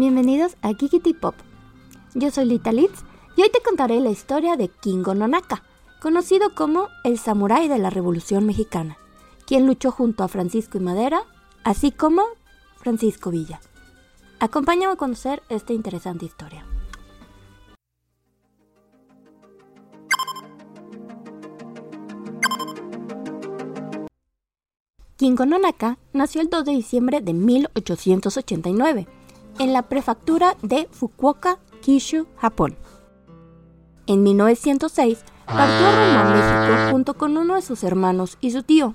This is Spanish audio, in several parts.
Bienvenidos a Kikiti Pop. Yo soy Lita Litz y hoy te contaré la historia de Kingo Nonaka, conocido como el samurái de la Revolución Mexicana, quien luchó junto a Francisco y Madera, así como Francisco Villa. Acompáñame a conocer esta interesante historia. Kingo Nonaka nació el 2 de diciembre de 1889 en la prefectura de Fukuoka, Kishu, Japón. En 1906 partió a México junto con uno de sus hermanos y su tío.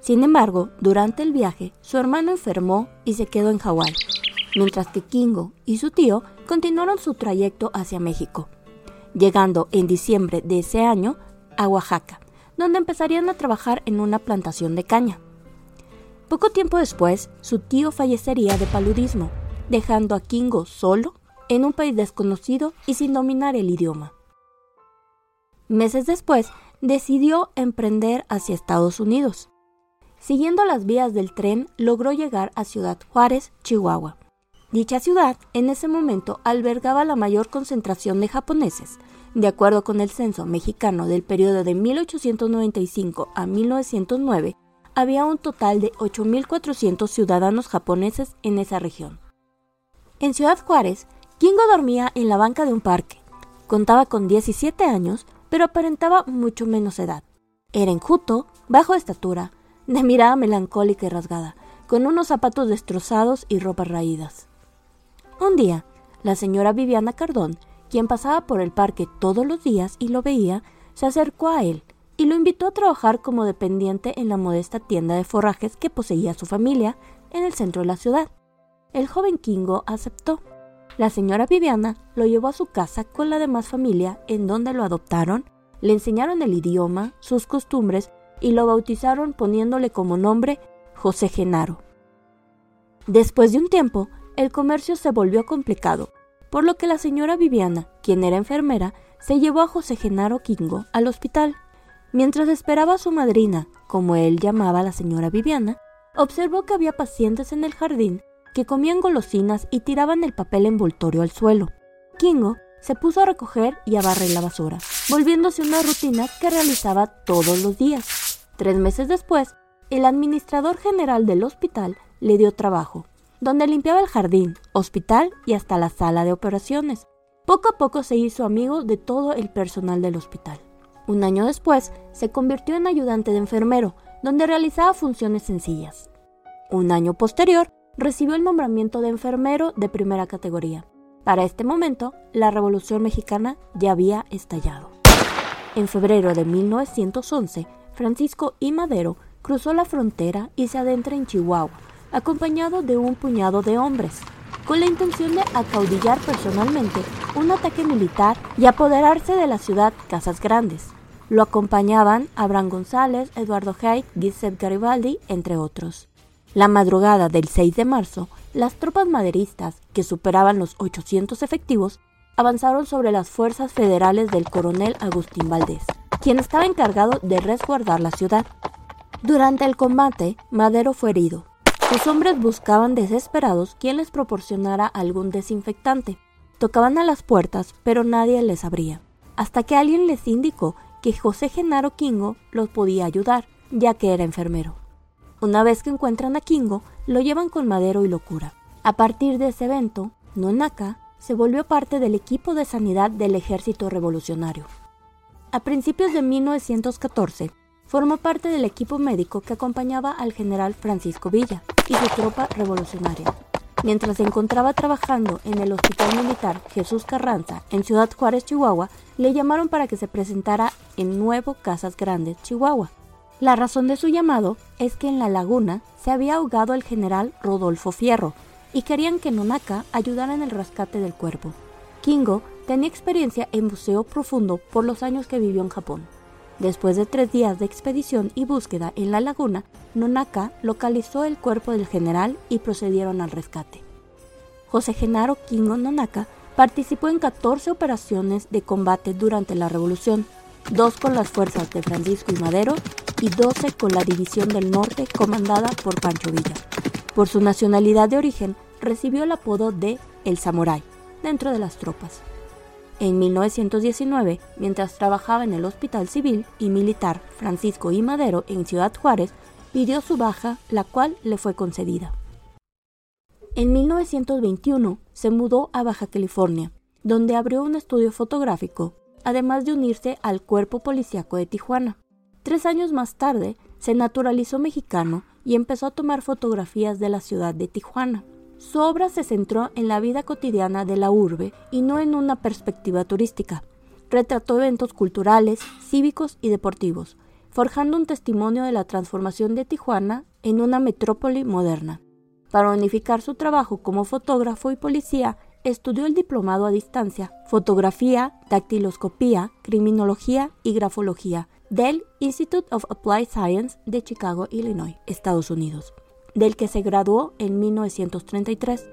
Sin embargo, durante el viaje, su hermano enfermó y se quedó en Hawái, mientras que Kingo y su tío continuaron su trayecto hacia México, llegando en diciembre de ese año a Oaxaca, donde empezarían a trabajar en una plantación de caña. Poco tiempo después, su tío fallecería de paludismo, dejando a Kingo solo en un país desconocido y sin dominar el idioma. Meses después, decidió emprender hacia Estados Unidos. Siguiendo las vías del tren, logró llegar a Ciudad Juárez, Chihuahua. Dicha ciudad en ese momento albergaba la mayor concentración de japoneses. De acuerdo con el censo mexicano del periodo de 1895 a 1909, había un total de 8.400 ciudadanos japoneses en esa región. En Ciudad Juárez, Kingo dormía en la banca de un parque. Contaba con 17 años, pero aparentaba mucho menos edad. Era enjuto, bajo estatura, de mirada melancólica y rasgada, con unos zapatos destrozados y ropas raídas. Un día, la señora Viviana Cardón, quien pasaba por el parque todos los días y lo veía, se acercó a él y lo invitó a trabajar como dependiente en la modesta tienda de forrajes que poseía su familia en el centro de la ciudad. El joven Kingo aceptó. La señora Viviana lo llevó a su casa con la demás familia en donde lo adoptaron, le enseñaron el idioma, sus costumbres y lo bautizaron poniéndole como nombre José Genaro. Después de un tiempo, el comercio se volvió complicado, por lo que la señora Viviana, quien era enfermera, se llevó a José Genaro Kingo al hospital. Mientras esperaba a su madrina, como él llamaba a la señora Viviana, observó que había pacientes en el jardín comían golosinas y tiraban el papel envoltorio al suelo. Kingo se puso a recoger y a barrer la basura, volviéndose una rutina que realizaba todos los días. Tres meses después, el administrador general del hospital le dio trabajo, donde limpiaba el jardín, hospital y hasta la sala de operaciones. Poco a poco se hizo amigo de todo el personal del hospital. Un año después, se convirtió en ayudante de enfermero, donde realizaba funciones sencillas. Un año posterior, recibió el nombramiento de enfermero de primera categoría. Para este momento, la Revolución Mexicana ya había estallado. En febrero de 1911, Francisco I. Madero cruzó la frontera y se adentra en Chihuahua, acompañado de un puñado de hombres, con la intención de acaudillar personalmente un ataque militar y apoderarse de la ciudad Casas Grandes. Lo acompañaban Abraham González, Eduardo Haidt, Giuseppe Garibaldi, entre otros. La madrugada del 6 de marzo, las tropas maderistas, que superaban los 800 efectivos, avanzaron sobre las fuerzas federales del coronel Agustín Valdés, quien estaba encargado de resguardar la ciudad. Durante el combate, Madero fue herido. Sus hombres buscaban desesperados quien les proporcionara algún desinfectante. Tocaban a las puertas, pero nadie les abría, hasta que alguien les indicó que José Genaro Kingo los podía ayudar, ya que era enfermero. Una vez que encuentran a Kingo, lo llevan con Madero y locura. A partir de ese evento, Nonaka se volvió parte del equipo de sanidad del ejército revolucionario. A principios de 1914, formó parte del equipo médico que acompañaba al general Francisco Villa y su tropa revolucionaria. Mientras se encontraba trabajando en el Hospital Militar Jesús Carranza en Ciudad Juárez, Chihuahua, le llamaron para que se presentara en Nuevo Casas Grandes, Chihuahua. La razón de su llamado es que en la laguna se había ahogado el general Rodolfo Fierro y querían que Nonaka ayudara en el rescate del cuerpo. Kingo tenía experiencia en buceo profundo por los años que vivió en Japón. Después de tres días de expedición y búsqueda en la laguna, Nonaka localizó el cuerpo del general y procedieron al rescate. José Genaro Kingo Nonaka participó en 14 operaciones de combate durante la Revolución, dos con las fuerzas de Francisco y Madero y 12 con la División del Norte comandada por Pancho Villa. Por su nacionalidad de origen, recibió el apodo de el samurái dentro de las tropas. En 1919, mientras trabajaba en el Hospital Civil y Militar Francisco I. Madero en Ciudad Juárez, pidió su baja, la cual le fue concedida. En 1921 se mudó a Baja California, donde abrió un estudio fotográfico, además de unirse al Cuerpo Policiaco de Tijuana. Tres años más tarde, se naturalizó mexicano y empezó a tomar fotografías de la ciudad de Tijuana. Su obra se centró en la vida cotidiana de la urbe y no en una perspectiva turística. Retrató eventos culturales, cívicos y deportivos, forjando un testimonio de la transformación de Tijuana en una metrópoli moderna. Para unificar su trabajo como fotógrafo y policía, estudió el diplomado a distancia, fotografía, dactiloscopía, criminología y grafología del Institute of Applied Science de Chicago, Illinois, Estados Unidos del que se graduó en 1933.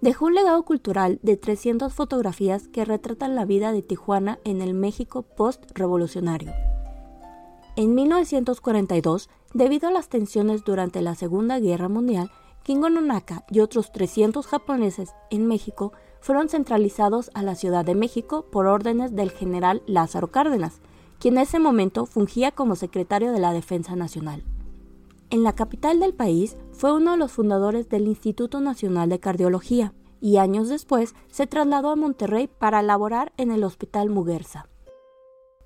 Dejó un legado cultural de 300 fotografías que retratan la vida de Tijuana en el México post-revolucionario. En 1942, debido a las tensiones durante la Segunda Guerra Mundial, Kingo Nonaka y otros 300 japoneses en México fueron centralizados a la Ciudad de México por órdenes del general Lázaro Cárdenas, quien en ese momento fungía como secretario de la Defensa Nacional. En la capital del país fue uno de los fundadores del Instituto Nacional de Cardiología y años después se trasladó a Monterrey para laborar en el Hospital Muguerza.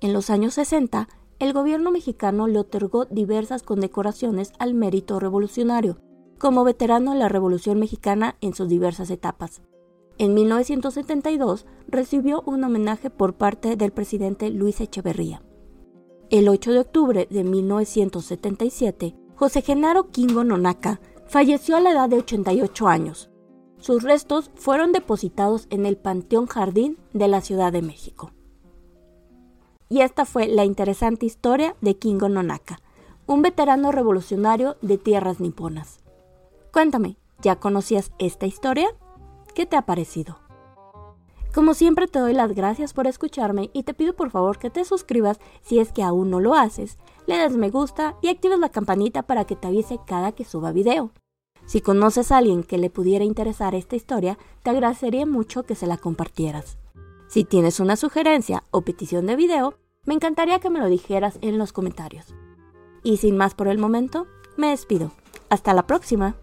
En los años 60, el gobierno mexicano le otorgó diversas condecoraciones al mérito revolucionario, como veterano de la Revolución Mexicana en sus diversas etapas. En 1972 recibió un homenaje por parte del presidente Luis Echeverría. El 8 de octubre de 1977, José Genaro Kingo Nonaka falleció a la edad de 88 años. Sus restos fueron depositados en el Panteón Jardín de la Ciudad de México. Y esta fue la interesante historia de Kingo Nonaka, un veterano revolucionario de tierras niponas. Cuéntame, ¿ya conocías esta historia? ¿Qué te ha parecido? Como siempre te doy las gracias por escucharme y te pido por favor que te suscribas si es que aún no lo haces, le des me gusta y actives la campanita para que te avise cada que suba video. Si conoces a alguien que le pudiera interesar esta historia, te agradecería mucho que se la compartieras. Si tienes una sugerencia o petición de video, me encantaría que me lo dijeras en los comentarios. Y sin más por el momento, me despido. Hasta la próxima.